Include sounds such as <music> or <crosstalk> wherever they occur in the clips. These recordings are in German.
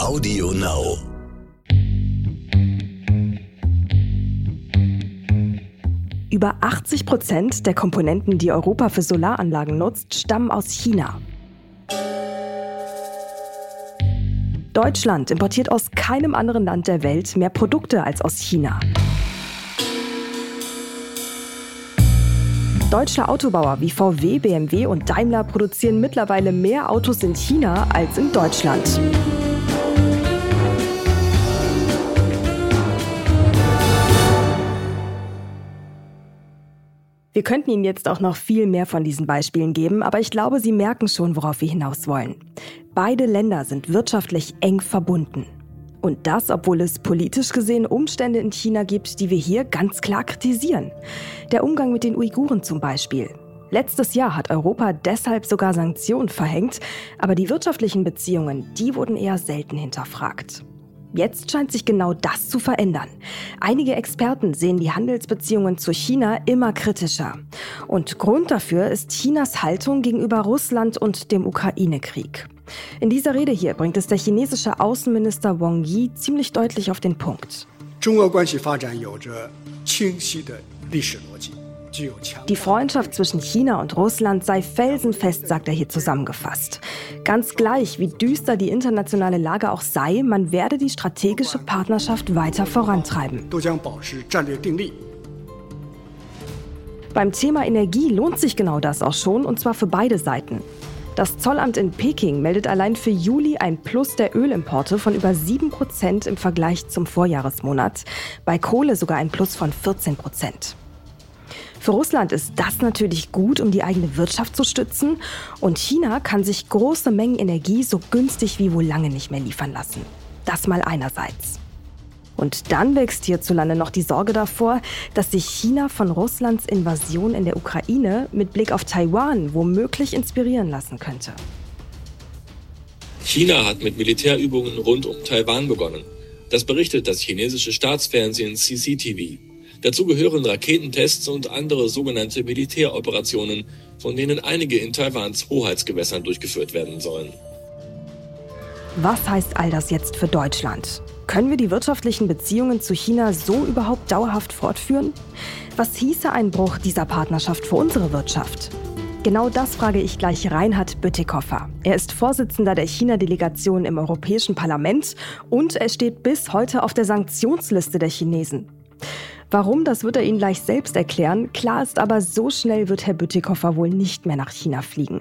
Audio Now. Über 80 Prozent der Komponenten, die Europa für Solaranlagen nutzt, stammen aus China. Deutschland importiert aus keinem anderen Land der Welt mehr Produkte als aus China. Deutsche Autobauer wie VW, BMW und Daimler produzieren mittlerweile mehr Autos in China als in Deutschland. Wir könnten Ihnen jetzt auch noch viel mehr von diesen Beispielen geben, aber ich glaube, Sie merken schon, worauf wir hinaus wollen. Beide Länder sind wirtschaftlich eng verbunden. Und das, obwohl es politisch gesehen Umstände in China gibt, die wir hier ganz klar kritisieren. Der Umgang mit den Uiguren zum Beispiel. Letztes Jahr hat Europa deshalb sogar Sanktionen verhängt, aber die wirtschaftlichen Beziehungen, die wurden eher selten hinterfragt. Jetzt scheint sich genau das zu verändern. Einige Experten sehen die Handelsbeziehungen zu China immer kritischer. Und Grund dafür ist Chinas Haltung gegenüber Russland und dem Ukraine-Krieg. In dieser Rede hier bringt es der chinesische Außenminister Wang Yi ziemlich deutlich auf den Punkt. 中俄关系发展有着清晰的历史逻辑。 Die Freundschaft zwischen China und Russland sei felsenfest, sagt er hier zusammengefasst. Ganz gleich, wie düster die internationale Lage auch sei, man werde die strategische Partnerschaft weiter vorantreiben. Beim Thema Energie lohnt sich genau das auch schon, und zwar für beide Seiten. Das Zollamt in Peking meldet allein für Juli ein Plus der Ölimporte von über 7 Prozent im Vergleich zum Vorjahresmonat, bei Kohle sogar ein Plus von 14 Prozent. Für Russland ist das natürlich gut, um die eigene Wirtschaft zu stützen. Und China kann sich große Mengen Energie so günstig wie wohl lange nicht mehr liefern lassen. Das mal einerseits. Und dann wächst hierzulande noch die Sorge davor, dass sich China von Russlands Invasion in der Ukraine mit Blick auf Taiwan womöglich inspirieren lassen könnte. China hat mit Militärübungen rund um Taiwan begonnen. Das berichtet das chinesische Staatsfernsehen CCTV. Dazu gehören Raketentests und andere sogenannte Militäroperationen, von denen einige in Taiwans Hoheitsgewässern durchgeführt werden sollen. Was heißt all das jetzt für Deutschland? Können wir die wirtschaftlichen Beziehungen zu China so überhaupt dauerhaft fortführen? Was hieße ein Bruch dieser Partnerschaft für unsere Wirtschaft? Genau das frage ich gleich Reinhard Bütikofer. Er ist Vorsitzender der China-Delegation im Europäischen Parlament und er steht bis heute auf der Sanktionsliste der Chinesen. Warum, das wird er Ihnen gleich selbst erklären. Klar ist aber, so schnell wird Herr Bütikofer wohl nicht mehr nach China fliegen.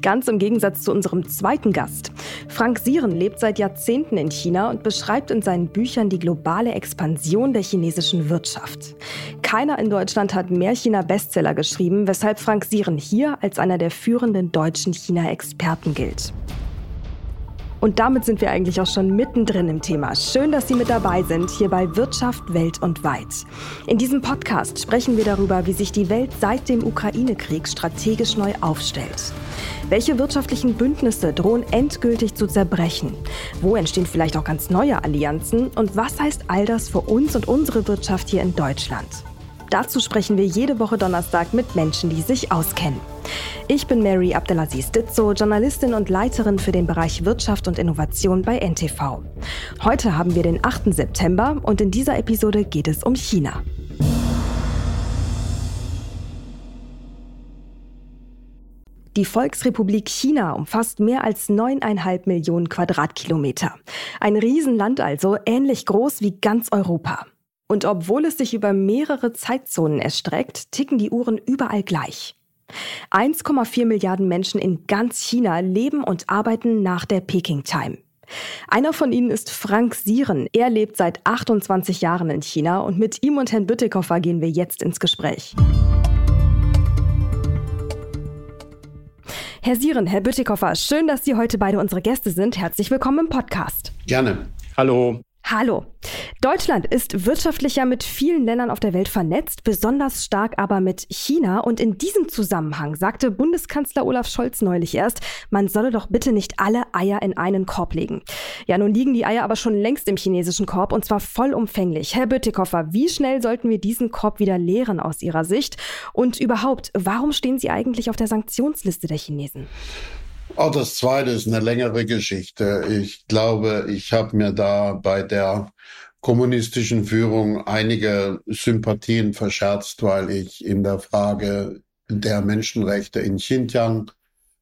Ganz im Gegensatz zu unserem zweiten Gast. Frank Sieren lebt seit Jahrzehnten in China und beschreibt in seinen Büchern die globale Expansion der chinesischen Wirtschaft. Keiner in Deutschland hat mehr China-Bestseller geschrieben, weshalb Frank Sieren hier als einer der führenden deutschen China-Experten gilt. Und damit sind wir eigentlich auch schon mittendrin im Thema. Schön, dass Sie mit dabei sind, hier bei Wirtschaft, Welt und Weit. In diesem Podcast sprechen wir darüber, wie sich die Welt seit dem Ukraine-Krieg strategisch neu aufstellt. Welche wirtschaftlichen Bündnisse drohen endgültig zu zerbrechen? Wo entstehen vielleicht auch ganz neue Allianzen? Und was heißt all das für uns und unsere Wirtschaft hier in Deutschland? Dazu sprechen wir jede Woche Donnerstag mit Menschen, die sich auskennen. Ich bin Mary Abdelaziz Ditzo, Journalistin und Leiterin für den Bereich Wirtschaft und Innovation bei NTV. Heute haben wir den 8. September und in dieser Episode geht es um China. Die Volksrepublik China umfasst mehr als neuneinhalb Millionen Quadratkilometer. Ein Riesenland also, ähnlich groß wie ganz Europa. Und obwohl es sich über mehrere Zeitzonen erstreckt, ticken die Uhren überall gleich. 1,4 Milliarden Menschen in ganz China leben und arbeiten nach der Peking Time. Einer von ihnen ist Frank Sieren. Er lebt seit 28 Jahren in China und mit ihm und Herrn Bütikofer gehen wir jetzt ins Gespräch. Herr Sieren, Herr Bütikofer, schön, dass Sie heute beide unsere Gäste sind. Herzlich willkommen im Podcast. Gerne. Hallo. Hallo. Deutschland ist wirtschaftlicher mit vielen Ländern auf der Welt vernetzt, besonders stark aber mit China. Und in diesem Zusammenhang sagte Bundeskanzler Olaf Scholz neulich erst, man solle doch bitte nicht alle Eier in einen Korb legen. Ja, nun liegen die Eier aber schon längst im chinesischen Korb und zwar vollumfänglich. Herr Bütikofer, wie schnell sollten wir diesen Korb wieder leeren aus Ihrer Sicht? Und überhaupt, warum stehen Sie eigentlich auf der Sanktionsliste der Chinesen? Oh, das zweite ist eine längere Geschichte. Ich glaube, ich habe mir da bei der kommunistischen Führung einige Sympathien verscherzt, weil ich in der Frage der Menschenrechte in Xinjiang,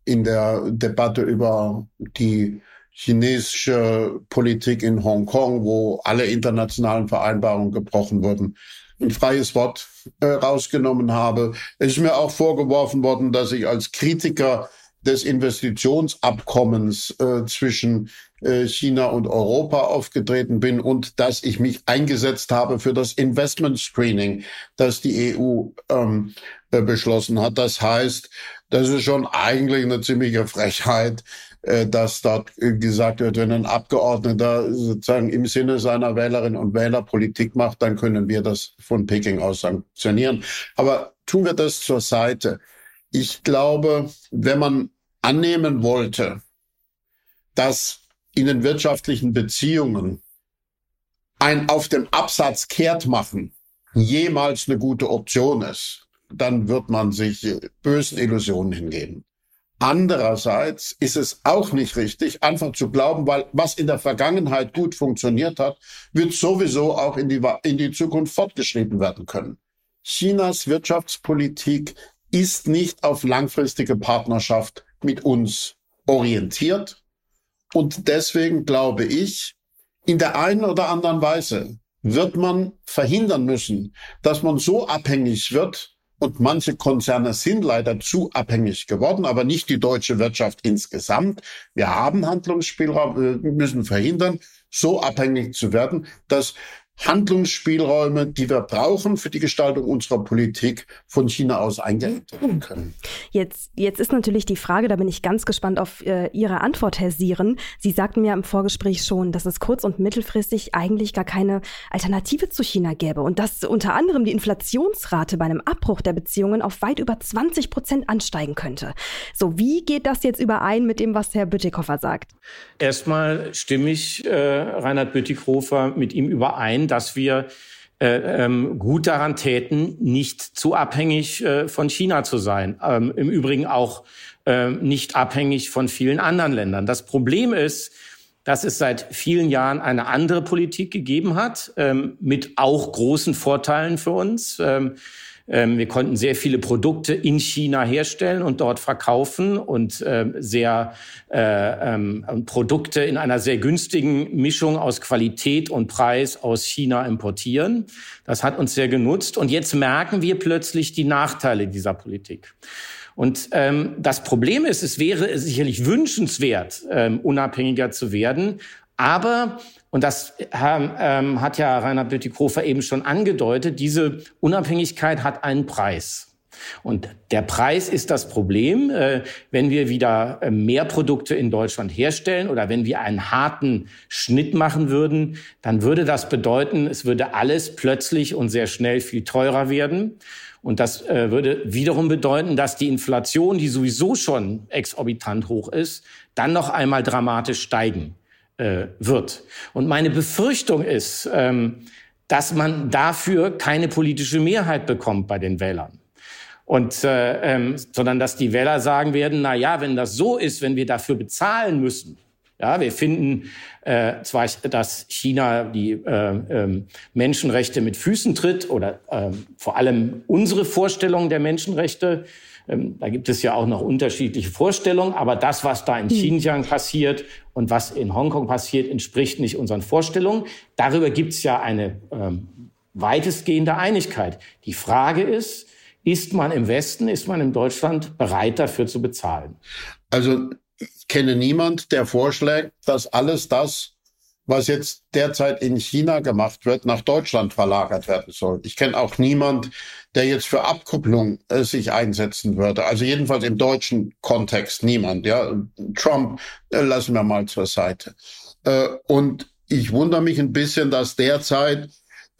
in der Debatte über die chinesische Politik in Hongkong, wo alle internationalen Vereinbarungen gebrochen wurden, ein freies Wort äh, rausgenommen habe. Es ist mir auch vorgeworfen worden, dass ich als Kritiker des Investitionsabkommens äh, zwischen äh, China und Europa aufgetreten bin und dass ich mich eingesetzt habe für das Investment Screening, das die EU ähm, äh, beschlossen hat. Das heißt, das ist schon eigentlich eine ziemliche Frechheit, äh, dass dort gesagt wird, wenn ein Abgeordneter sozusagen im Sinne seiner Wählerinnen und Wähler Politik macht, dann können wir das von Peking aus sanktionieren. Aber tun wir das zur Seite. Ich glaube, wenn man annehmen wollte, dass in den wirtschaftlichen Beziehungen ein auf dem Absatz kehrt machen jemals eine gute Option ist, dann wird man sich bösen Illusionen hingeben. Andererseits ist es auch nicht richtig, einfach zu glauben, weil was in der Vergangenheit gut funktioniert hat, wird sowieso auch in die, in die Zukunft fortgeschrieben werden können. Chinas Wirtschaftspolitik ist nicht auf langfristige Partnerschaft mit uns orientiert. Und deswegen glaube ich, in der einen oder anderen Weise wird man verhindern müssen, dass man so abhängig wird, und manche Konzerne sind leider zu abhängig geworden, aber nicht die deutsche Wirtschaft insgesamt. Wir haben Handlungsspielraum, wir müssen verhindern, so abhängig zu werden, dass Handlungsspielräume, die wir brauchen für die Gestaltung unserer Politik, von China aus eingeengt werden können. Jetzt, jetzt ist natürlich die Frage, da bin ich ganz gespannt auf äh, Ihre Antwort, Herr Sieren. Sie sagten mir im Vorgespräch schon, dass es kurz- und mittelfristig eigentlich gar keine Alternative zu China gäbe und dass unter anderem die Inflationsrate bei einem Abbruch der Beziehungen auf weit über 20 Prozent ansteigen könnte. So, wie geht das jetzt überein mit dem, was Herr Bütikofer sagt? Erstmal stimme ich äh, Reinhard Bütikofer mit ihm überein, dass wir äh, ähm, gut daran täten, nicht zu abhängig äh, von China zu sein. Ähm, Im Übrigen auch äh, nicht abhängig von vielen anderen Ländern. Das Problem ist, dass es seit vielen Jahren eine andere Politik gegeben hat, ähm, mit auch großen Vorteilen für uns. Ähm, wir konnten sehr viele Produkte in China herstellen und dort verkaufen und ähm, sehr äh, ähm, Produkte in einer sehr günstigen Mischung aus Qualität und Preis aus China importieren. Das hat uns sehr genutzt. Und jetzt merken wir plötzlich die Nachteile dieser Politik. Und ähm, das Problem ist, es wäre sicherlich wünschenswert, ähm, unabhängiger zu werden. Aber und das ähm, hat ja Rainer Bütikofer eben schon angedeutet. Diese Unabhängigkeit hat einen Preis. Und der Preis ist das Problem, äh, wenn wir wieder äh, mehr Produkte in Deutschland herstellen oder wenn wir einen harten Schnitt machen würden, dann würde das bedeuten, es würde alles plötzlich und sehr schnell viel teurer werden. Und das äh, würde wiederum bedeuten, dass die Inflation, die sowieso schon exorbitant hoch ist, dann noch einmal dramatisch steigen äh, wird. Und meine Befürchtung ist, ähm, dass man dafür keine politische Mehrheit bekommt bei den Wählern. Und, äh, ähm, sondern dass die Wähler sagen werden, na ja, wenn das so ist, wenn wir dafür bezahlen müssen, ja, wir finden äh, zwar, dass China die äh, äh, Menschenrechte mit Füßen tritt oder äh, vor allem unsere Vorstellungen der Menschenrechte ähm, da gibt es ja auch noch unterschiedliche Vorstellungen, aber das, was da in hm. Xinjiang passiert und was in Hongkong passiert, entspricht nicht unseren Vorstellungen. Darüber gibt es ja eine ähm, weitestgehende Einigkeit. Die Frage ist, ist man im Westen, ist man in Deutschland bereit dafür zu bezahlen? Also ich kenne niemand, der vorschlägt, dass alles das, was jetzt derzeit in China gemacht wird, nach Deutschland verlagert werden soll. Ich kenne auch niemand, der jetzt für Abkupplung äh, sich einsetzen würde. Also jedenfalls im deutschen Kontext niemand. Ja, Trump äh, lassen wir mal zur Seite. Äh, und ich wundere mich ein bisschen, dass derzeit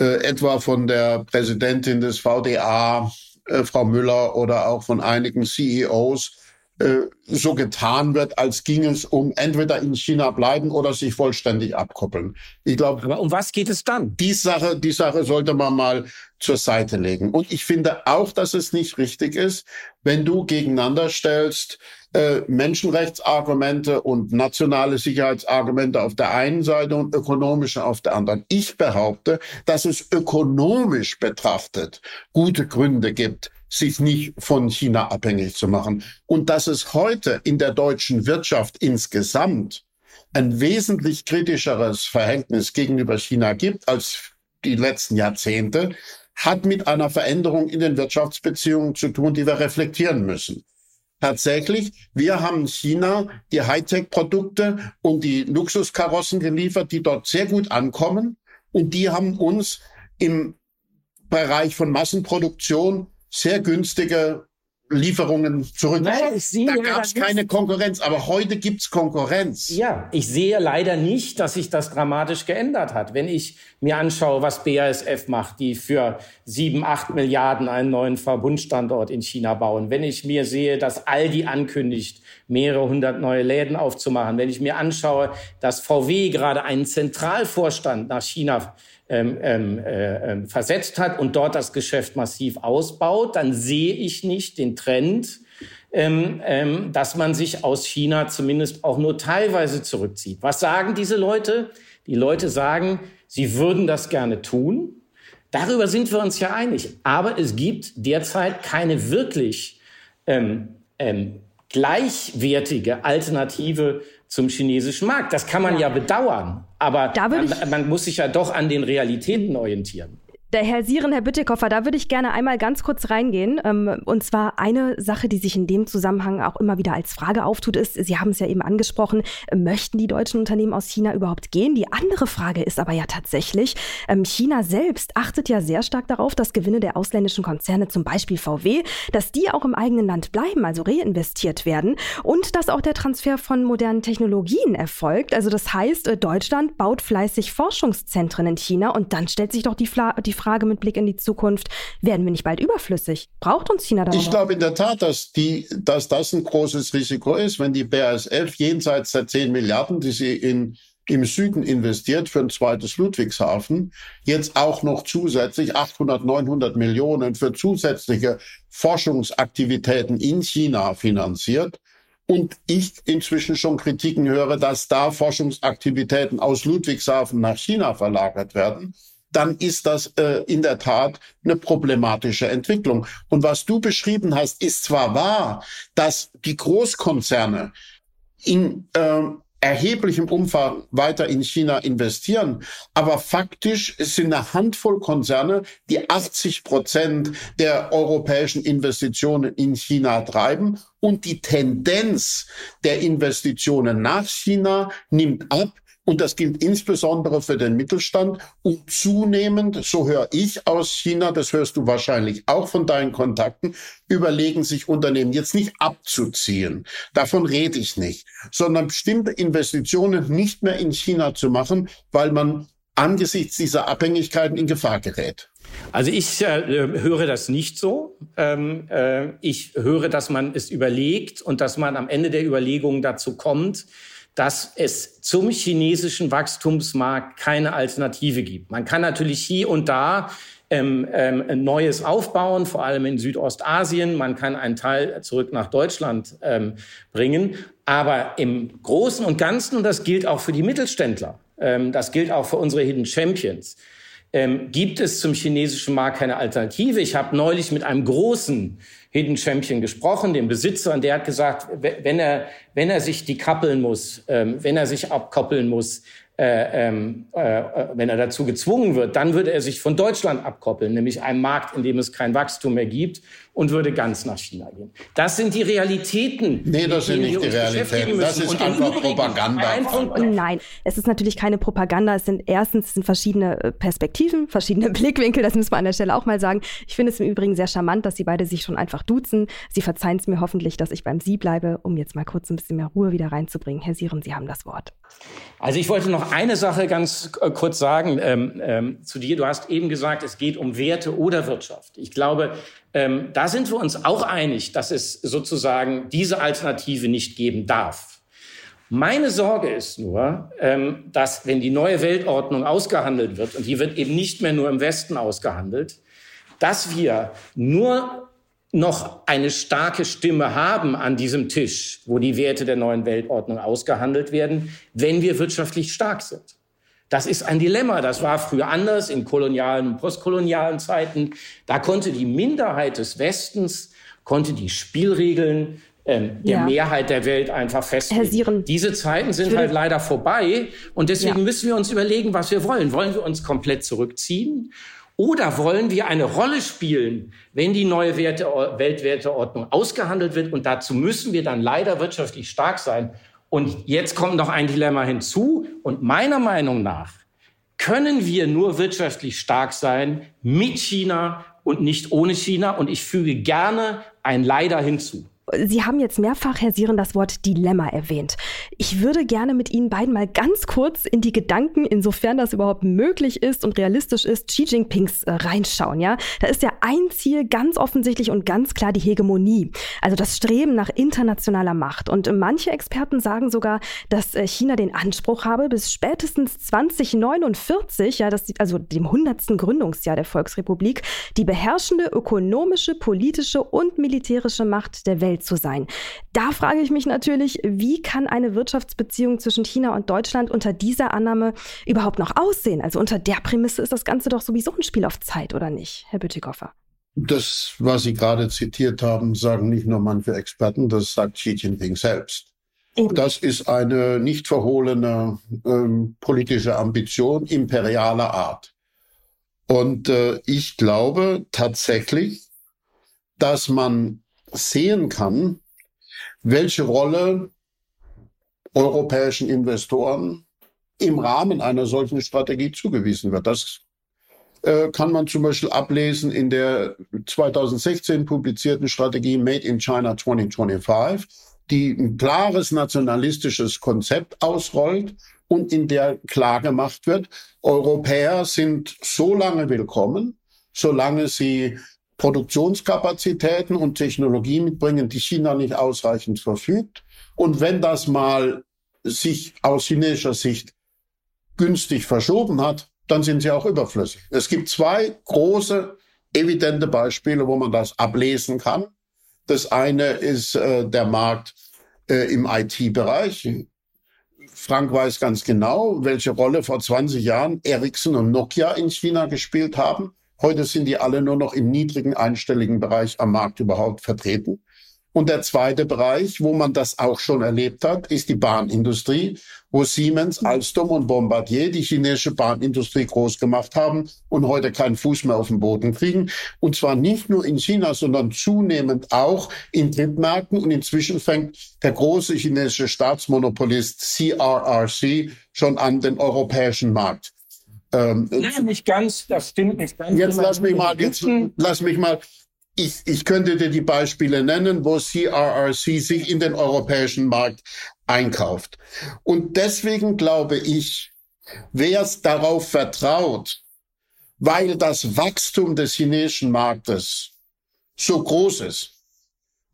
äh, etwa von der Präsidentin des VDA, äh, Frau Müller, oder auch von einigen CEOs äh, so getan wird, als ging es um entweder in China bleiben oder sich vollständig abkoppeln. Ich glaube, aber um was geht es dann? Die Sache, die Sache sollte man mal zur Seite legen. Und ich finde auch, dass es nicht richtig ist, wenn du gegeneinander stellst äh, Menschenrechtsargumente und nationale Sicherheitsargumente auf der einen Seite und ökonomische auf der anderen. Ich behaupte, dass es ökonomisch betrachtet gute Gründe gibt, sich nicht von China abhängig zu machen. Und dass es heute in der deutschen Wirtschaft insgesamt ein wesentlich kritischeres Verhältnis gegenüber China gibt als die letzten Jahrzehnte, hat mit einer Veränderung in den Wirtschaftsbeziehungen zu tun, die wir reflektieren müssen. Tatsächlich, wir haben China die Hightech-Produkte und die Luxuskarossen geliefert, die dort sehr gut ankommen. Und die haben uns im Bereich von Massenproduktion sehr günstige Lieferungen zurück. Naja, ich sehe da gab es keine Konkurrenz, aber heute gibt's Konkurrenz. Ja, ich sehe leider nicht, dass sich das dramatisch geändert hat. Wenn ich mir anschaue, was BASF macht, die für sieben, acht Milliarden einen neuen Verbundstandort in China bauen. Wenn ich mir sehe, dass Aldi ankündigt, mehrere hundert neue Läden aufzumachen. Wenn ich mir anschaue, dass VW gerade einen Zentralvorstand nach China ähm, ähm, äh, ähm, versetzt hat und dort das Geschäft massiv ausbaut, dann sehe ich nicht den Trend, ähm, ähm, dass man sich aus China zumindest auch nur teilweise zurückzieht. Was sagen diese Leute? Die Leute sagen, sie würden das gerne tun. Darüber sind wir uns ja einig. Aber es gibt derzeit keine wirklich ähm, ähm, gleichwertige Alternative zum chinesischen Markt. Das kann man ja, ja bedauern, aber man, man muss sich ja doch an den Realitäten orientieren. Der Herr Sieren, Herr Büttikoffer, da würde ich gerne einmal ganz kurz reingehen. Ähm, und zwar eine Sache, die sich in dem Zusammenhang auch immer wieder als Frage auftut, ist, Sie haben es ja eben angesprochen, möchten die deutschen Unternehmen aus China überhaupt gehen? Die andere Frage ist aber ja tatsächlich, ähm, China selbst achtet ja sehr stark darauf, dass Gewinne der ausländischen Konzerne, zum Beispiel VW, dass die auch im eigenen Land bleiben, also reinvestiert werden und dass auch der Transfer von modernen Technologien erfolgt. Also das heißt, äh, Deutschland baut fleißig Forschungszentren in China und dann stellt sich doch die, Fla die Frage mit Blick in die Zukunft, werden wir nicht bald überflüssig? Braucht uns China da? Ich glaube in der Tat, dass, die, dass das ein großes Risiko ist, wenn die BASF jenseits der 10 Milliarden, die sie in im Süden investiert für ein zweites Ludwigshafen, jetzt auch noch zusätzlich 800, 900 Millionen für zusätzliche Forschungsaktivitäten in China finanziert. Und ich inzwischen schon Kritiken höre, dass da Forschungsaktivitäten aus Ludwigshafen nach China verlagert werden dann ist das äh, in der Tat eine problematische Entwicklung. Und was du beschrieben hast, ist zwar wahr, dass die Großkonzerne in äh, erheblichem Umfang weiter in China investieren. Aber faktisch sind eine Handvoll Konzerne, die 80 Prozent der europäischen Investitionen in China treiben. Und die Tendenz der Investitionen nach China nimmt ab. Und das gilt insbesondere für den Mittelstand. Und zunehmend, so höre ich aus China, das hörst du wahrscheinlich auch von deinen Kontakten, überlegen sich Unternehmen jetzt nicht abzuziehen. Davon rede ich nicht, sondern bestimmte Investitionen nicht mehr in China zu machen, weil man angesichts dieser Abhängigkeiten in Gefahr gerät. Also ich äh, höre das nicht so. Ähm, äh, ich höre, dass man es überlegt und dass man am Ende der Überlegungen dazu kommt, dass es zum chinesischen Wachstumsmarkt keine Alternative gibt. Man kann natürlich hier und da ähm, ähm, Neues aufbauen, vor allem in Südostasien. Man kann einen Teil zurück nach Deutschland ähm, bringen. Aber im Großen und Ganzen, und das gilt auch für die Mittelständler, ähm, das gilt auch für unsere Hidden Champions, ähm, gibt es zum chinesischen Markt keine Alternative. Ich habe neulich mit einem großen Hidden Champion gesprochen, dem Besitzer, und der hat gesagt, wenn er, wenn er sich dekoppeln muss, ähm, wenn er sich abkoppeln muss, äh, ähm, äh, wenn er dazu gezwungen wird, dann würde er sich von Deutschland abkoppeln, nämlich einem Markt, in dem es kein Wachstum mehr gibt und würde ganz nach China gehen. Das sind die Realitäten. Nee, das sind nicht die Realitäten. Das ist und einfach Übrigen, Propaganda. Ein Nein, es ist natürlich keine Propaganda. Es sind erstens es sind verschiedene äh, Perspektiven, verschiedene <laughs> Blickwinkel. Das muss man an der Stelle auch mal sagen. Ich finde es im Übrigen sehr charmant, dass Sie beide sich schon einfach duzen. Sie verzeihen es mir hoffentlich, dass ich beim Sie bleibe, um jetzt mal kurz ein bisschen mehr Ruhe wieder reinzubringen. Herr Sieren, Sie haben das Wort. Also ich wollte noch eine Sache ganz äh, kurz sagen ähm, ähm, zu dir. Du hast eben gesagt, es geht um Werte oder Wirtschaft. Ich glaube, ähm, da sind wir uns auch einig, dass es sozusagen diese Alternative nicht geben darf. Meine Sorge ist nur, ähm, dass wenn die neue Weltordnung ausgehandelt wird, und die wird eben nicht mehr nur im Westen ausgehandelt, dass wir nur noch eine starke Stimme haben an diesem Tisch, wo die Werte der neuen Weltordnung ausgehandelt werden, wenn wir wirtschaftlich stark sind. Das ist ein Dilemma. Das war früher anders in kolonialen und postkolonialen Zeiten. Da konnte die Minderheit des Westens, konnte die Spielregeln ähm, der ja. Mehrheit der Welt einfach festlegen. Diese Zeiten sind halt leider vorbei. Und deswegen ja. müssen wir uns überlegen, was wir wollen. Wollen wir uns komplett zurückziehen? Oder wollen wir eine Rolle spielen, wenn die neue Werte, Weltwerteordnung ausgehandelt wird? Und dazu müssen wir dann leider wirtschaftlich stark sein. Und jetzt kommt noch ein Dilemma hinzu. Und meiner Meinung nach können wir nur wirtschaftlich stark sein mit China und nicht ohne China. Und ich füge gerne ein Leider hinzu. Sie haben jetzt mehrfach, Herr Sieren, das Wort Dilemma erwähnt. Ich würde gerne mit Ihnen beiden mal ganz kurz in die Gedanken, insofern das überhaupt möglich ist und realistisch ist, Xi Jinpings äh, reinschauen. Ja, da ist ja ein Ziel ganz offensichtlich und ganz klar die Hegemonie, also das Streben nach internationaler Macht. Und manche Experten sagen sogar, dass äh, China den Anspruch habe, bis spätestens 2049, ja, das, also dem 100. Gründungsjahr der Volksrepublik, die beherrschende ökonomische, politische und militärische Macht der Welt zu sein. Da frage ich mich natürlich, wie kann eine Wirtschaftsbeziehung zwischen China und Deutschland unter dieser Annahme überhaupt noch aussehen? Also unter der Prämisse ist das Ganze doch sowieso ein Spiel auf Zeit, oder nicht, Herr Bütikofer? Das, was Sie gerade zitiert haben, sagen nicht nur manche Experten, das sagt Xi Jinping selbst. Eben. Das ist eine nicht verhohlene ähm, politische Ambition imperialer Art. Und äh, ich glaube tatsächlich, dass man sehen kann, welche Rolle europäischen Investoren im Rahmen einer solchen Strategie zugewiesen wird. Das äh, kann man zum Beispiel ablesen in der 2016 publizierten Strategie Made in China 2025, die ein klares nationalistisches Konzept ausrollt und in der klar gemacht wird, Europäer sind so lange willkommen, solange sie Produktionskapazitäten und Technologie mitbringen, die China nicht ausreichend verfügt. Und wenn das mal sich aus chinesischer Sicht günstig verschoben hat, dann sind sie auch überflüssig. Es gibt zwei große, evidente Beispiele, wo man das ablesen kann. Das eine ist äh, der Markt äh, im IT-Bereich. Frank weiß ganz genau, welche Rolle vor 20 Jahren Ericsson und Nokia in China gespielt haben. Heute sind die alle nur noch im niedrigen einstelligen Bereich am Markt überhaupt vertreten. Und der zweite Bereich, wo man das auch schon erlebt hat, ist die Bahnindustrie, wo Siemens, Alstom und Bombardier die chinesische Bahnindustrie groß gemacht haben und heute keinen Fuß mehr auf den Boden kriegen. Und zwar nicht nur in China, sondern zunehmend auch in Drittmärkten. Und inzwischen fängt der große chinesische Staatsmonopolist CRRC schon an, den europäischen Markt ähm, Nein, nicht ganz, das stimmt nicht ganz. Jetzt lass mich mal, jetzt lass mich mal, ich, ich könnte dir die Beispiele nennen, wo CRRC sich in den europäischen Markt einkauft. Und deswegen glaube ich, wer es darauf vertraut, weil das Wachstum des chinesischen Marktes so groß ist,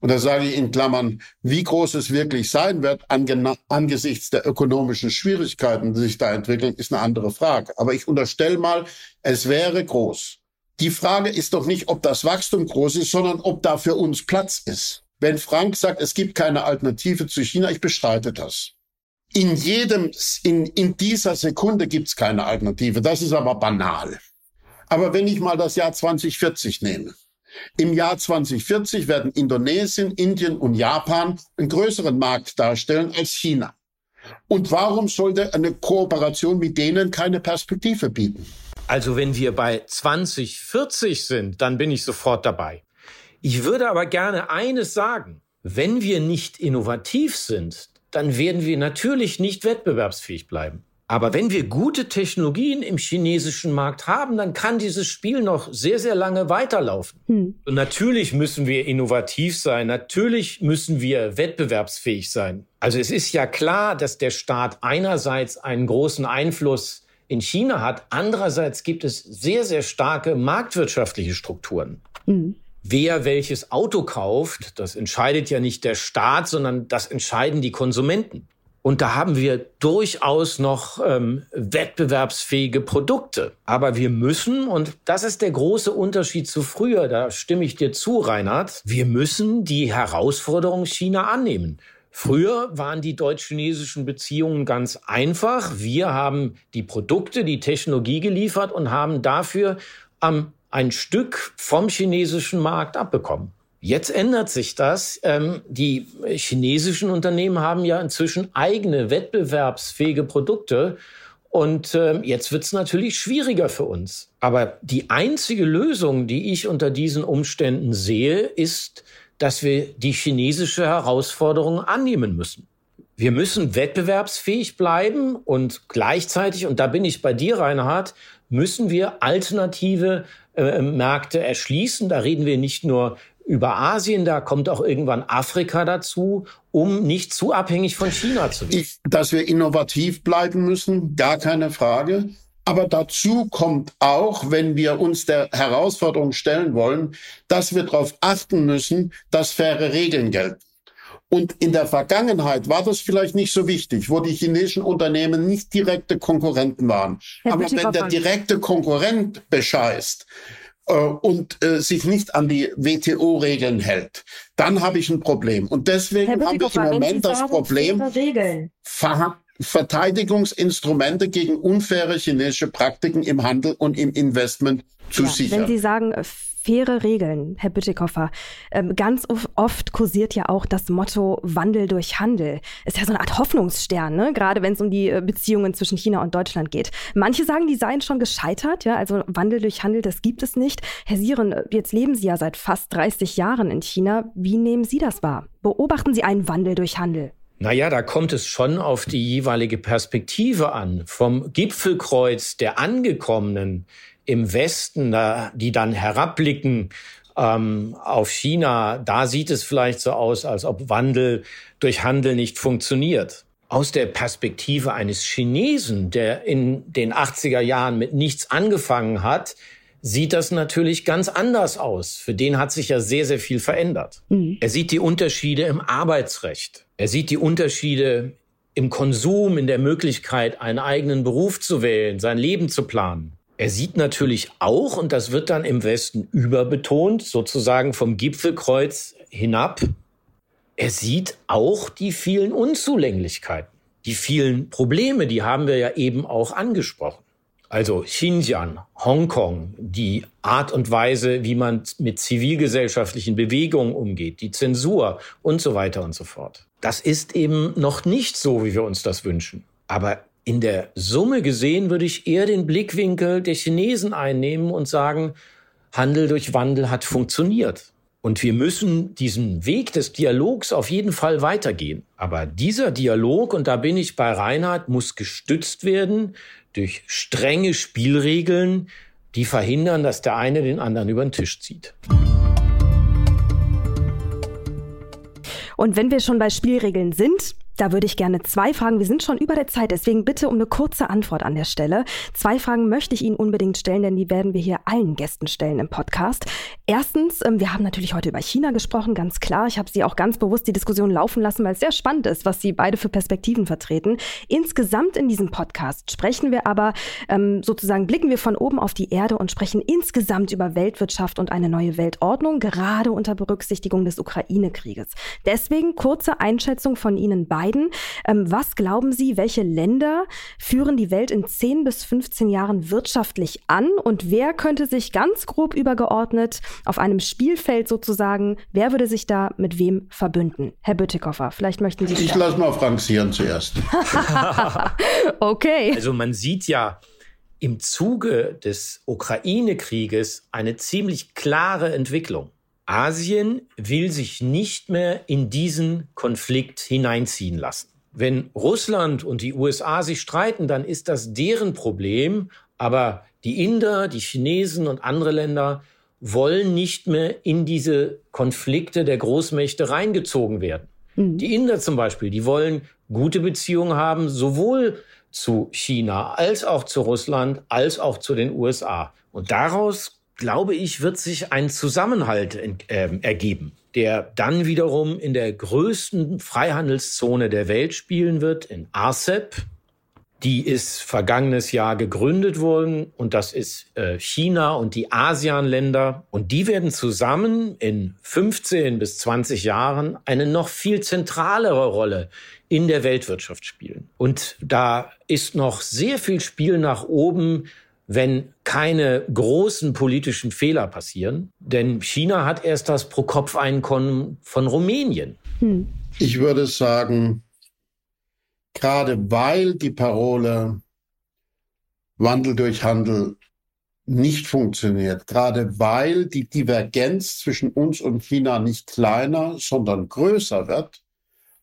und da sage ich in Klammern, wie groß es wirklich sein wird angesichts der ökonomischen Schwierigkeiten, die sich da entwickeln, ist eine andere Frage. Aber ich unterstelle mal, es wäre groß. Die Frage ist doch nicht, ob das Wachstum groß ist, sondern ob da für uns Platz ist. Wenn Frank sagt, es gibt keine Alternative zu China, ich bestreite das. In jedem, in, in dieser Sekunde gibt es keine Alternative. Das ist aber banal. Aber wenn ich mal das Jahr 2040 nehme, im Jahr 2040 werden Indonesien, Indien und Japan einen größeren Markt darstellen als China. Und warum sollte eine Kooperation mit denen keine Perspektive bieten? Also wenn wir bei 2040 sind, dann bin ich sofort dabei. Ich würde aber gerne eines sagen. Wenn wir nicht innovativ sind, dann werden wir natürlich nicht wettbewerbsfähig bleiben. Aber wenn wir gute Technologien im chinesischen Markt haben, dann kann dieses Spiel noch sehr, sehr lange weiterlaufen. Hm. Und natürlich müssen wir innovativ sein. Natürlich müssen wir wettbewerbsfähig sein. Also es ist ja klar, dass der Staat einerseits einen großen Einfluss in China hat. Andererseits gibt es sehr, sehr starke marktwirtschaftliche Strukturen. Mhm. Wer welches Auto kauft, das entscheidet ja nicht der Staat, sondern das entscheiden die Konsumenten. Und da haben wir durchaus noch ähm, wettbewerbsfähige Produkte. Aber wir müssen, und das ist der große Unterschied zu früher, da stimme ich dir zu, Reinhard, wir müssen die Herausforderung China annehmen. Früher waren die deutsch-chinesischen Beziehungen ganz einfach. Wir haben die Produkte, die Technologie geliefert und haben dafür ähm, ein Stück vom chinesischen Markt abbekommen. Jetzt ändert sich das. Ähm, die chinesischen Unternehmen haben ja inzwischen eigene wettbewerbsfähige Produkte. Und ähm, jetzt wird es natürlich schwieriger für uns. Aber die einzige Lösung, die ich unter diesen Umständen sehe, ist dass wir die chinesische Herausforderung annehmen müssen. Wir müssen wettbewerbsfähig bleiben und gleichzeitig, und da bin ich bei dir, Reinhard, müssen wir alternative äh, Märkte erschließen. Da reden wir nicht nur über Asien, da kommt auch irgendwann Afrika dazu, um nicht zu abhängig von China zu werden. dass wir innovativ bleiben müssen, gar keine Frage. Aber dazu kommt auch, wenn wir uns der Herausforderung stellen wollen, dass wir darauf achten müssen, dass faire Regeln gelten. Und in der Vergangenheit war das vielleicht nicht so wichtig, wo die chinesischen Unternehmen nicht direkte Konkurrenten waren. Herr Aber wenn der direkte Konkurrent bescheißt, und äh, sich nicht an die WTO-Regeln hält, dann habe ich ein Problem. Und deswegen habe ich im Moment das Problem, Verteidigungsinstrumente gegen unfaire chinesische Praktiken im Handel und im Investment zu ja, sichern. Wenn Sie sagen, äh, faire Regeln, Herr Bütikofer. Ähm, ganz oft kursiert ja auch das Motto Wandel durch Handel. Ist ja so eine Art Hoffnungsstern, ne? gerade wenn es um die äh, Beziehungen zwischen China und Deutschland geht. Manche sagen, die seien schon gescheitert, ja, also Wandel durch Handel, das gibt es nicht. Herr Sieren, jetzt leben Sie ja seit fast 30 Jahren in China. Wie nehmen Sie das wahr? Beobachten Sie einen Wandel durch Handel? Naja, da kommt es schon auf die jeweilige Perspektive an. Vom Gipfelkreuz der Angekommenen im Westen, die dann herabblicken ähm, auf China, da sieht es vielleicht so aus, als ob Wandel durch Handel nicht funktioniert. Aus der Perspektive eines Chinesen, der in den 80er Jahren mit nichts angefangen hat, sieht das natürlich ganz anders aus. Für den hat sich ja sehr, sehr viel verändert. Mhm. Er sieht die Unterschiede im Arbeitsrecht. Er sieht die Unterschiede im Konsum, in der Möglichkeit, einen eigenen Beruf zu wählen, sein Leben zu planen. Er sieht natürlich auch, und das wird dann im Westen überbetont, sozusagen vom Gipfelkreuz hinab, er sieht auch die vielen Unzulänglichkeiten, die vielen Probleme, die haben wir ja eben auch angesprochen. Also Xinjiang, Hongkong, die Art und Weise, wie man mit zivilgesellschaftlichen Bewegungen umgeht, die Zensur und so weiter und so fort. Das ist eben noch nicht so, wie wir uns das wünschen. Aber in der Summe gesehen würde ich eher den Blickwinkel der Chinesen einnehmen und sagen, Handel durch Wandel hat funktioniert. Und wir müssen diesen Weg des Dialogs auf jeden Fall weitergehen. Aber dieser Dialog, und da bin ich bei Reinhard, muss gestützt werden durch strenge Spielregeln, die verhindern, dass der eine den anderen über den Tisch zieht. Und wenn wir schon bei Spielregeln sind, da würde ich gerne zwei Fragen, wir sind schon über der Zeit, deswegen bitte um eine kurze Antwort an der Stelle. Zwei Fragen möchte ich Ihnen unbedingt stellen, denn die werden wir hier allen Gästen stellen im Podcast. Erstens, ähm, wir haben natürlich heute über China gesprochen, ganz klar. Ich habe Sie auch ganz bewusst die Diskussion laufen lassen, weil es sehr spannend ist, was Sie beide für Perspektiven vertreten. Insgesamt in diesem Podcast sprechen wir aber ähm, sozusagen, blicken wir von oben auf die Erde und sprechen insgesamt über Weltwirtschaft und eine neue Weltordnung, gerade unter Berücksichtigung des Ukraine-Krieges. Deswegen kurze Einschätzung von Ihnen beiden beiden. Ähm, was glauben Sie, welche Länder führen die Welt in 10 bis 15 Jahren wirtschaftlich an und wer könnte sich ganz grob übergeordnet auf einem Spielfeld sozusagen, wer würde sich da mit wem verbünden? Herr Bütikofer, vielleicht möchten Sie. Ich lasse mal Frank Sieren zuerst. <laughs> <laughs> okay. Also man sieht ja, im Zuge des Ukraine-Krieges eine ziemlich klare Entwicklung. Asien will sich nicht mehr in diesen Konflikt hineinziehen lassen. Wenn Russland und die USA sich streiten, dann ist das deren Problem. Aber die Inder, die Chinesen und andere Länder wollen nicht mehr in diese Konflikte der Großmächte reingezogen werden. Mhm. Die Inder zum Beispiel, die wollen gute Beziehungen haben, sowohl zu China als auch zu Russland als auch zu den USA. Und daraus, glaube ich, wird sich ein Zusammenhalt äh, ergeben, der dann wiederum in der größten Freihandelszone der Welt spielen wird, in RCEP, die ist vergangenes Jahr gegründet worden und das ist äh, China und die ASEAN-Länder. Und die werden zusammen in 15 bis 20 Jahren eine noch viel zentralere Rolle in der Weltwirtschaft spielen. Und da ist noch sehr viel Spiel nach oben, wenn keine großen politischen Fehler passieren. Denn China hat erst das Pro-Kopf-Einkommen von Rumänien. Hm. Ich würde sagen, gerade weil die Parole Wandel durch Handel nicht funktioniert, gerade weil die Divergenz zwischen uns und China nicht kleiner, sondern größer wird,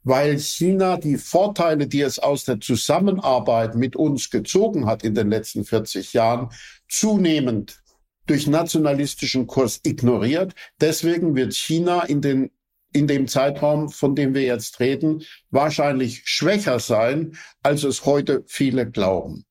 weil China die Vorteile, die es aus der Zusammenarbeit mit uns gezogen hat in den letzten 40 Jahren, zunehmend durch nationalistischen Kurs ignoriert. Deswegen wird China in den in dem Zeitraum, von dem wir jetzt reden, wahrscheinlich schwächer sein, als es heute viele glauben.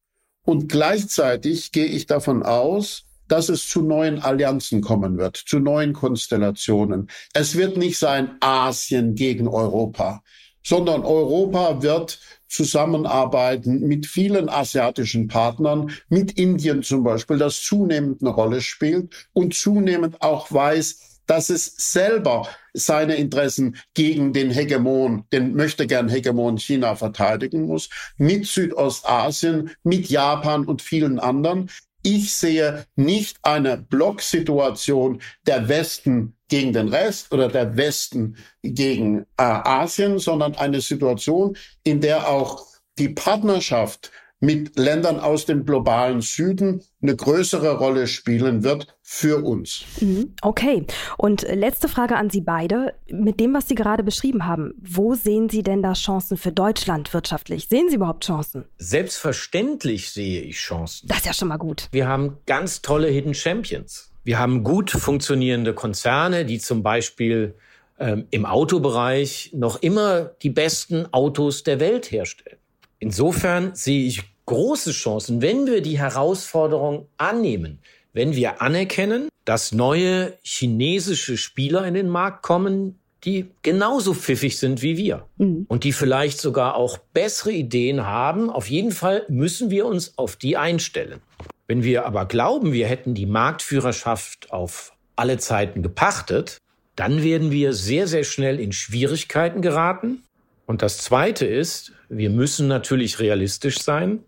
Und gleichzeitig gehe ich davon aus, dass es zu neuen Allianzen kommen wird, zu neuen Konstellationen. Es wird nicht sein Asien gegen Europa, sondern Europa wird zusammenarbeiten mit vielen asiatischen Partnern, mit Indien zum Beispiel, das zunehmend eine Rolle spielt und zunehmend auch weiß, dass es selber seine Interessen gegen den Hegemon, den möchte gern Hegemon China verteidigen muss, mit Südostasien, mit Japan und vielen anderen. Ich sehe nicht eine Blocksituation der Westen gegen den Rest oder der Westen gegen äh, Asien, sondern eine Situation, in der auch die Partnerschaft mit Ländern aus dem globalen Süden eine größere Rolle spielen wird für uns. Mhm. Okay. Und letzte Frage an Sie beide. Mit dem, was Sie gerade beschrieben haben, wo sehen Sie denn da Chancen für Deutschland wirtschaftlich? Sehen Sie überhaupt Chancen? Selbstverständlich sehe ich Chancen. Das ist ja schon mal gut. Wir haben ganz tolle Hidden Champions. Wir haben gut funktionierende Konzerne, die zum Beispiel ähm, im Autobereich noch immer die besten Autos der Welt herstellen. Insofern sehe ich große Chancen, wenn wir die Herausforderung annehmen, wenn wir anerkennen, dass neue chinesische Spieler in den Markt kommen, die genauso pfiffig sind wie wir mhm. und die vielleicht sogar auch bessere Ideen haben. Auf jeden Fall müssen wir uns auf die einstellen. Wenn wir aber glauben, wir hätten die Marktführerschaft auf alle Zeiten gepachtet, dann werden wir sehr, sehr schnell in Schwierigkeiten geraten. Und das Zweite ist, wir müssen natürlich realistisch sein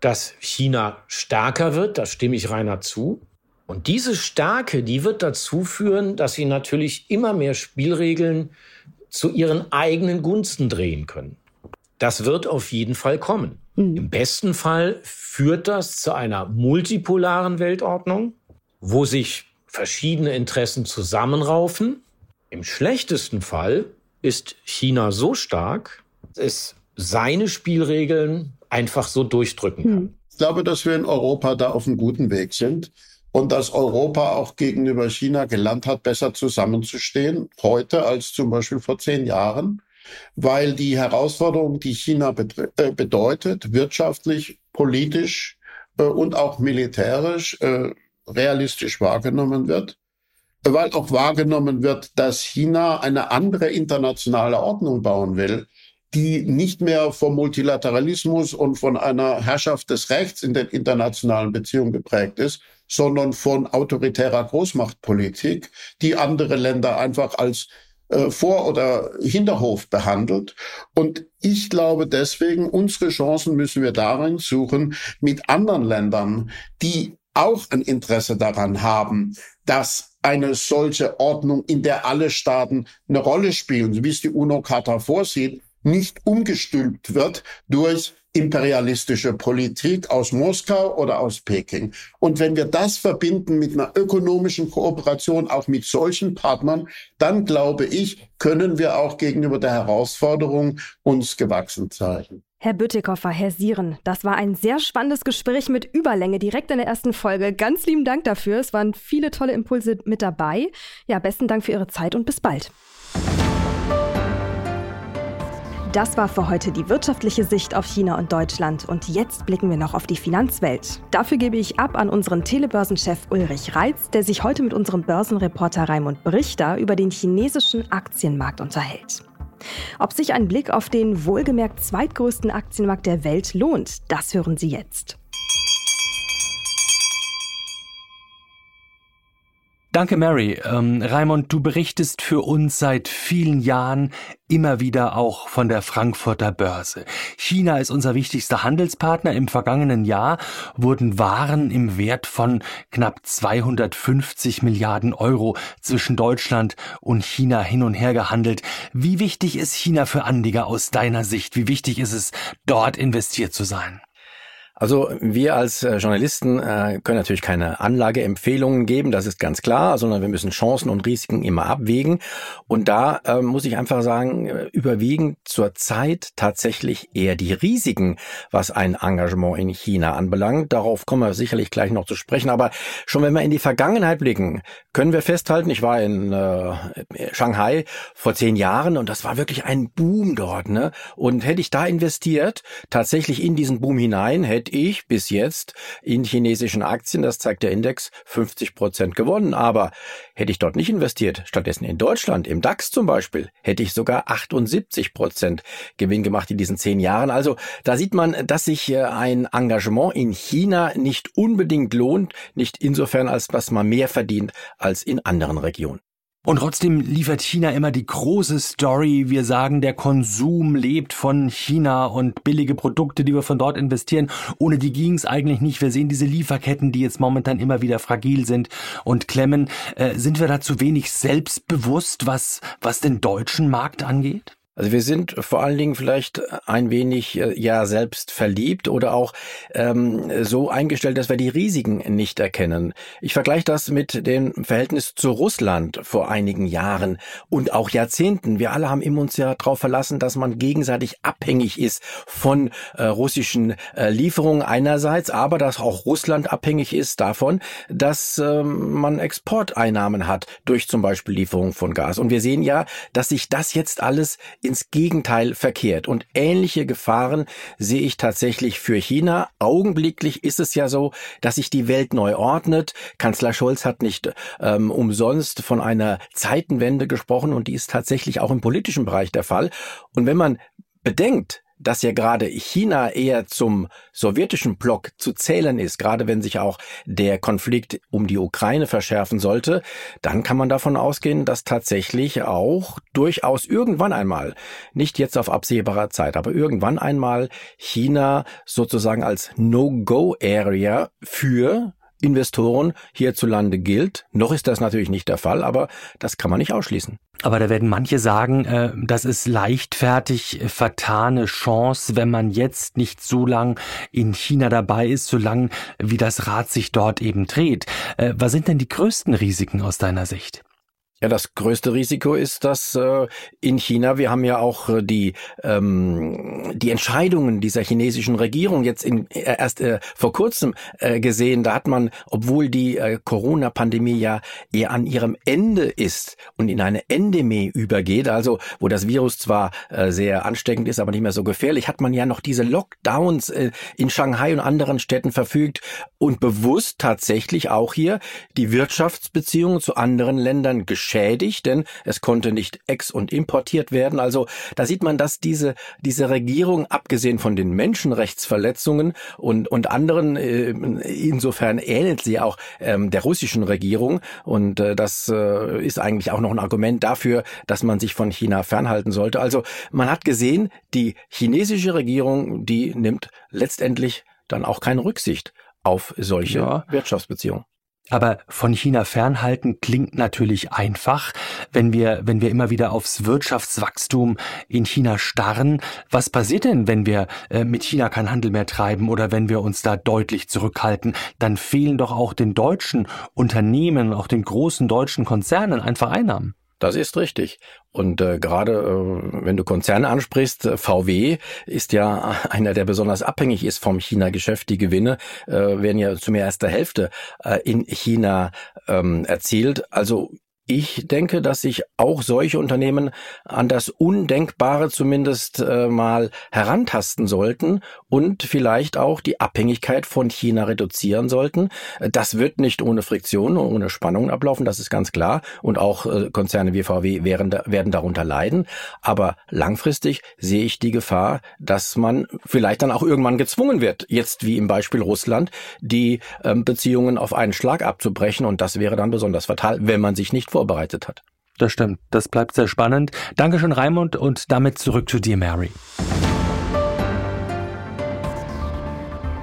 dass China stärker wird, da stimme ich Rainer zu. Und diese Stärke, die wird dazu führen, dass sie natürlich immer mehr Spielregeln zu ihren eigenen Gunsten drehen können. Das wird auf jeden Fall kommen. Mhm. Im besten Fall führt das zu einer multipolaren Weltordnung, wo sich verschiedene Interessen zusammenraufen. Im schlechtesten Fall ist China so stark, dass es seine Spielregeln einfach so durchdrücken kann. Hm. Ich glaube, dass wir in Europa da auf einem guten Weg sind und dass Europa auch gegenüber China gelernt hat, besser zusammenzustehen, heute als zum Beispiel vor zehn Jahren, weil die Herausforderung, die China äh, bedeutet, wirtschaftlich, politisch äh, und auch militärisch äh, realistisch wahrgenommen wird, weil auch wahrgenommen wird, dass China eine andere internationale Ordnung bauen will, die nicht mehr vom Multilateralismus und von einer Herrschaft des Rechts in den internationalen Beziehungen geprägt ist, sondern von autoritärer Großmachtpolitik, die andere Länder einfach als äh, Vor- oder Hinterhof behandelt. Und ich glaube deswegen, unsere Chancen müssen wir darin suchen, mit anderen Ländern, die auch ein Interesse daran haben, dass eine solche Ordnung, in der alle Staaten eine Rolle spielen, wie es die UNO-Charta vorsieht, nicht umgestülpt wird durch imperialistische Politik aus Moskau oder aus Peking. Und wenn wir das verbinden mit einer ökonomischen Kooperation auch mit solchen Partnern, dann glaube ich, können wir auch gegenüber der Herausforderung uns gewachsen zeigen. Herr Bütikofer, Herr Sieren, das war ein sehr spannendes Gespräch mit Überlänge direkt in der ersten Folge. Ganz lieben Dank dafür. Es waren viele tolle Impulse mit dabei. Ja, besten Dank für Ihre Zeit und bis bald. Das war für heute die wirtschaftliche Sicht auf China und Deutschland. Und jetzt blicken wir noch auf die Finanzwelt. Dafür gebe ich ab an unseren Telebörsenchef Ulrich Reitz, der sich heute mit unserem Börsenreporter Raimund Brichter über den chinesischen Aktienmarkt unterhält. Ob sich ein Blick auf den wohlgemerkt zweitgrößten Aktienmarkt der Welt lohnt, das hören Sie jetzt. Danke, Mary. Ähm, Raimund, du berichtest für uns seit vielen Jahren immer wieder auch von der Frankfurter Börse. China ist unser wichtigster Handelspartner. Im vergangenen Jahr wurden Waren im Wert von knapp 250 Milliarden Euro zwischen Deutschland und China hin und her gehandelt. Wie wichtig ist China für Anleger aus deiner Sicht? Wie wichtig ist es, dort investiert zu sein? Also wir als äh, Journalisten äh, können natürlich keine Anlageempfehlungen geben, das ist ganz klar, sondern wir müssen Chancen und Risiken immer abwägen. Und da äh, muss ich einfach sagen, äh, überwiegen zurzeit tatsächlich eher die Risiken, was ein Engagement in China anbelangt. Darauf kommen wir sicherlich gleich noch zu sprechen. Aber schon wenn wir in die Vergangenheit blicken, können wir festhalten, ich war in äh, Shanghai vor zehn Jahren und das war wirklich ein Boom dort. Ne? Und hätte ich da investiert, tatsächlich in diesen Boom hinein, hätte ich bis jetzt in chinesischen Aktien, das zeigt der Index, 50 Prozent gewonnen. Aber hätte ich dort nicht investiert, stattdessen in Deutschland, im DAX zum Beispiel, hätte ich sogar 78 Prozent Gewinn gemacht in diesen zehn Jahren. Also da sieht man, dass sich äh, ein Engagement in China nicht unbedingt lohnt, nicht insofern, als dass man mehr verdient als in anderen Regionen. Und trotzdem liefert China immer die große Story. Wir sagen, der Konsum lebt von China und billige Produkte, die wir von dort investieren. Ohne die ging es eigentlich nicht. Wir sehen diese Lieferketten, die jetzt momentan immer wieder fragil sind und klemmen. Äh, sind wir da zu wenig selbstbewusst, was, was den deutschen Markt angeht? Also wir sind vor allen Dingen vielleicht ein wenig äh, ja selbst verliebt oder auch ähm, so eingestellt, dass wir die Risiken nicht erkennen. Ich vergleiche das mit dem Verhältnis zu Russland vor einigen Jahren und auch Jahrzehnten. Wir alle haben uns ja darauf verlassen, dass man gegenseitig abhängig ist von äh, russischen äh, Lieferungen einerseits, aber dass auch Russland abhängig ist davon, dass ähm, man Exporteinnahmen hat durch zum Beispiel Lieferungen von Gas. Und wir sehen ja, dass sich das jetzt alles ins Gegenteil verkehrt. Und ähnliche Gefahren sehe ich tatsächlich für China. Augenblicklich ist es ja so, dass sich die Welt neu ordnet. Kanzler Scholz hat nicht ähm, umsonst von einer Zeitenwende gesprochen und die ist tatsächlich auch im politischen Bereich der Fall. Und wenn man bedenkt, dass ja gerade China eher zum sowjetischen Block zu zählen ist, gerade wenn sich auch der Konflikt um die Ukraine verschärfen sollte, dann kann man davon ausgehen, dass tatsächlich auch durchaus irgendwann einmal, nicht jetzt auf absehbarer Zeit, aber irgendwann einmal China sozusagen als No-Go-Area für Investoren hierzulande gilt. Noch ist das natürlich nicht der Fall, aber das kann man nicht ausschließen. Aber da werden manche sagen, äh, das ist leichtfertig vertane Chance, wenn man jetzt nicht so lang in China dabei ist, so lang wie das Rad sich dort eben dreht. Äh, was sind denn die größten Risiken aus deiner Sicht? Ja, das größte Risiko ist, dass äh, in China, wir haben ja auch äh, die, ähm, die Entscheidungen dieser chinesischen Regierung jetzt in, äh, erst äh, vor kurzem äh, gesehen. Da hat man, obwohl die äh, Corona-Pandemie ja eher an ihrem Ende ist und in eine Endemie übergeht, also wo das Virus zwar äh, sehr ansteckend ist, aber nicht mehr so gefährlich, hat man ja noch diese Lockdowns äh, in Shanghai und anderen Städten verfügt und bewusst tatsächlich auch hier die Wirtschaftsbeziehungen zu anderen Ländern geschädigt, denn es konnte nicht ex- und importiert werden. Also da sieht man, dass diese, diese Regierung, abgesehen von den Menschenrechtsverletzungen und, und anderen, äh, insofern ähnelt sie auch ähm, der russischen Regierung. Und äh, das äh, ist eigentlich auch noch ein Argument dafür, dass man sich von China fernhalten sollte. Also man hat gesehen, die chinesische Regierung, die nimmt letztendlich dann auch keine Rücksicht auf solche ja. Wirtschaftsbeziehungen. Aber von China fernhalten klingt natürlich einfach, wenn wir, wenn wir immer wieder aufs Wirtschaftswachstum in China starren. Was passiert denn, wenn wir äh, mit China keinen Handel mehr treiben oder wenn wir uns da deutlich zurückhalten? Dann fehlen doch auch den deutschen Unternehmen, auch den großen deutschen Konzernen einfach Einnahmen. Das ist richtig. Und äh, gerade äh, wenn du Konzerne ansprichst, äh, VW ist ja <laughs> einer, der besonders abhängig ist vom China-Geschäft. Die Gewinne äh, werden ja zu mehr als der Hälfte äh, in China ähm, erzielt. Also ich denke, dass sich auch solche Unternehmen an das Undenkbare zumindest äh, mal herantasten sollten und vielleicht auch die Abhängigkeit von China reduzieren sollten. Das wird nicht ohne Friktion ohne Spannungen ablaufen, das ist ganz klar. Und auch äh, Konzerne wie VW werden, werden darunter leiden. Aber langfristig sehe ich die Gefahr, dass man vielleicht dann auch irgendwann gezwungen wird, jetzt wie im Beispiel Russland, die ähm, Beziehungen auf einen Schlag abzubrechen. Und das wäre dann besonders fatal, wenn man sich nicht vorbereitet hat. Das stimmt. Das bleibt sehr spannend. Dankeschön, Raimund, und damit zurück zu dir, Mary.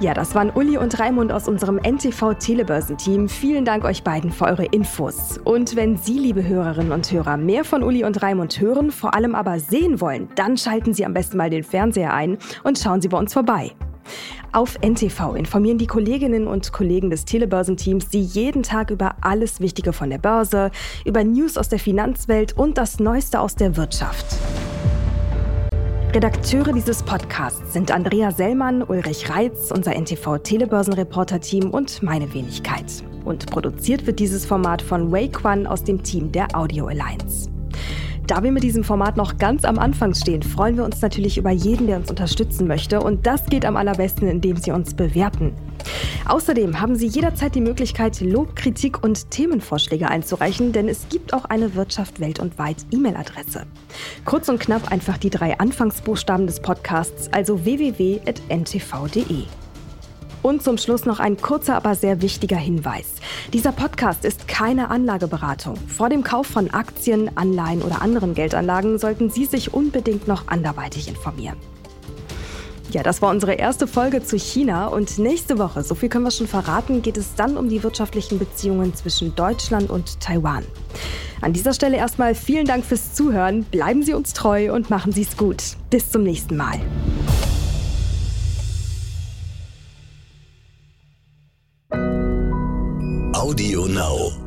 Ja, das waren Uli und Raimund aus unserem NTV Telebörsenteam. Vielen Dank euch beiden für eure Infos. Und wenn Sie, liebe Hörerinnen und Hörer, mehr von Uli und Raimund hören, vor allem aber sehen wollen, dann schalten Sie am besten mal den Fernseher ein und schauen Sie bei uns vorbei. Auf NTV informieren die Kolleginnen und Kollegen des Telebörsenteams Sie jeden Tag über alles Wichtige von der Börse, über News aus der Finanzwelt und das Neueste aus der Wirtschaft. Redakteure dieses Podcasts sind Andrea Sellmann, Ulrich Reitz, unser NTV Telebörsenreporter-Team und meine Wenigkeit. Und produziert wird dieses Format von Wake One aus dem Team der Audio Alliance. Da wir mit diesem Format noch ganz am Anfang stehen, freuen wir uns natürlich über jeden, der uns unterstützen möchte. Und das geht am allerbesten, indem Sie uns bewerten. Außerdem haben Sie jederzeit die Möglichkeit, Lob, Kritik und Themenvorschläge einzureichen, denn es gibt auch eine Wirtschaft welt- und weit E-Mail-Adresse. Kurz und knapp einfach die drei Anfangsbuchstaben des Podcasts, also www.ntv.de. Und zum Schluss noch ein kurzer, aber sehr wichtiger Hinweis. Dieser Podcast ist keine Anlageberatung. Vor dem Kauf von Aktien, Anleihen oder anderen Geldanlagen sollten Sie sich unbedingt noch anderweitig informieren. Ja, das war unsere erste Folge zu China und nächste Woche, so viel können wir schon verraten, geht es dann um die wirtschaftlichen Beziehungen zwischen Deutschland und Taiwan. An dieser Stelle erstmal vielen Dank fürs Zuhören, bleiben Sie uns treu und machen Sie es gut. Bis zum nächsten Mal. Audio Now.